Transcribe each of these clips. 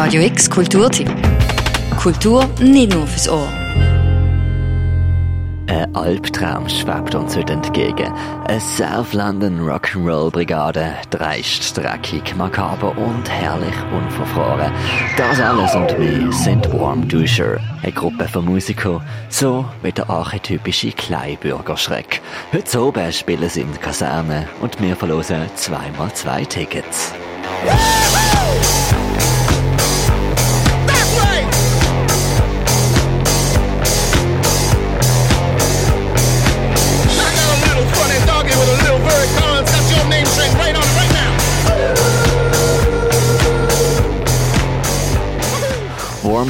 Radio X Kulturtipp. Kultur nicht nur fürs Ohr. Ein Albtraum schwebt uns heute entgegen. Eine South London Rock'n'Roll Brigade, dreist, dreckig, makaber und herrlich unverfroren. Das alles und mehr sind Warm Dusher, eine Gruppe von Musikern, so wie der archetypische Kleinbürgerschreck. Heute oben spielen sie in der Kaserne und wir verlosen zweimal zwei Tickets.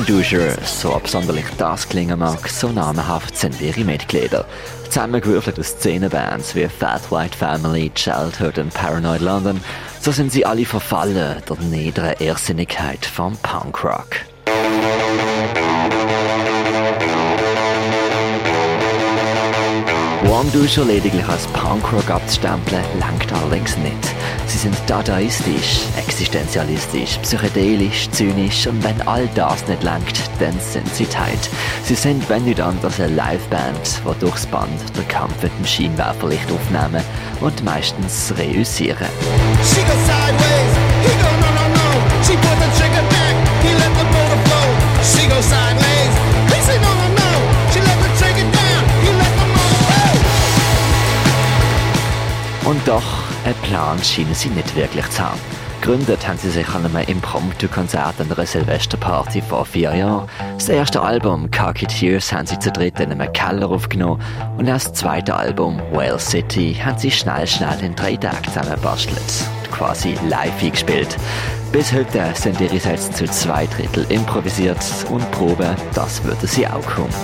Dusher, so absonderlich das klingen mag, so namenhaft sind ihre Mitglieder. Zusammengewürfelt aus Szenenbands wie Fat White Family, Childhood und Paranoid London, so sind sie alle verfallen der niederen Irrsinnigkeit vom Punkrock. Warm Duscher lediglich als Punkrock abzustempeln, langt allerdings nicht. Sie sind dadaistisch, existenzialistisch, psychedelisch, zynisch und wenn all das nicht langt, dann sind sie tight. Sie sind, wenn nicht anders, eine Liveband, die durchs Band den Kampf mit dem Scheinwerferlicht aufnehmen und meistens reüssieren. Und doch, einen Plan scheinen sie nicht wirklich zu haben. Gegründet haben sie sich an einem Impromptu-Konzert an einer Silvesterparty vor vier Jahren. Das erste Album, Khaki Tears, haben sie zu dritt in einem Keller aufgenommen und das zweite Album, Whale City, haben sie schnell, schnell in drei Tagen zusammengebastelt und quasi live eingespielt. Bis heute sind ihre Sätze zu zwei Drittel improvisiert und proben, das würde sie auch kommen.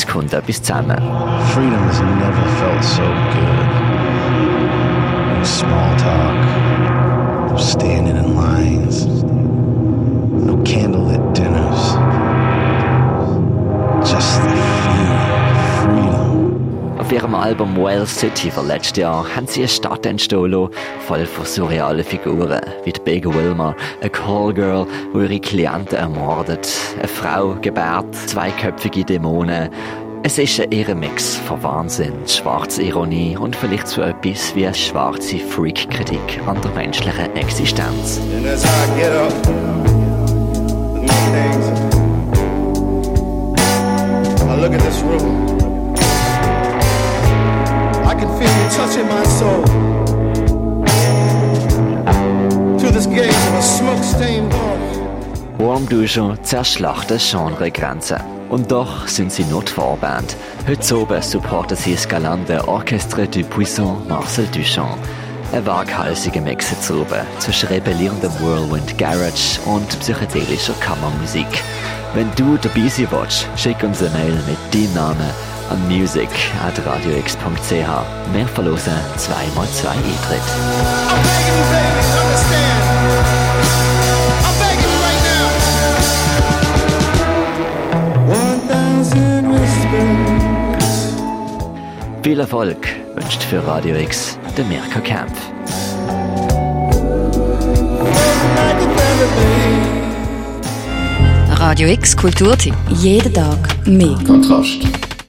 Es kommt zusammen. Freedom has never felt so good. No small talk, no standing in lines, no candlelit dinners. Just the. Auf ihrem Album Well City von letztes Jahr haben sie eine Stadt entstehen voll von surrealen Figuren, wie die Big Wilma, eine Callgirl, die ihre Klienten ermordet, eine Frau gebärt, zweiköpfige Dämonen. Es ist ein Irremix von Wahnsinn, schwarzer Ironie und vielleicht so etwas wie eine schwarze Freak-Kritik an der menschlichen Existenz. Warm Duscher zerschlachten Genregrenzen. Und doch sind sie nur die Vorband. Heute oben supporten sie das galante Orchestre du Puissant Marcel Duchamp. Ein waghalsiger Mix oben zwischen rebellierendem Whirlwind Garage und psychedelischer Kammermusik. Wenn du dabei sein willst, schick uns eine Mail mit deinem Namen an music.radiox.ch. Wir verlosen zweimal zwei Viel Erfolg wünscht für Radio X der Mirka Kempf. Radio X Kulturtipp. Jeden Tag mehr. Kontrast.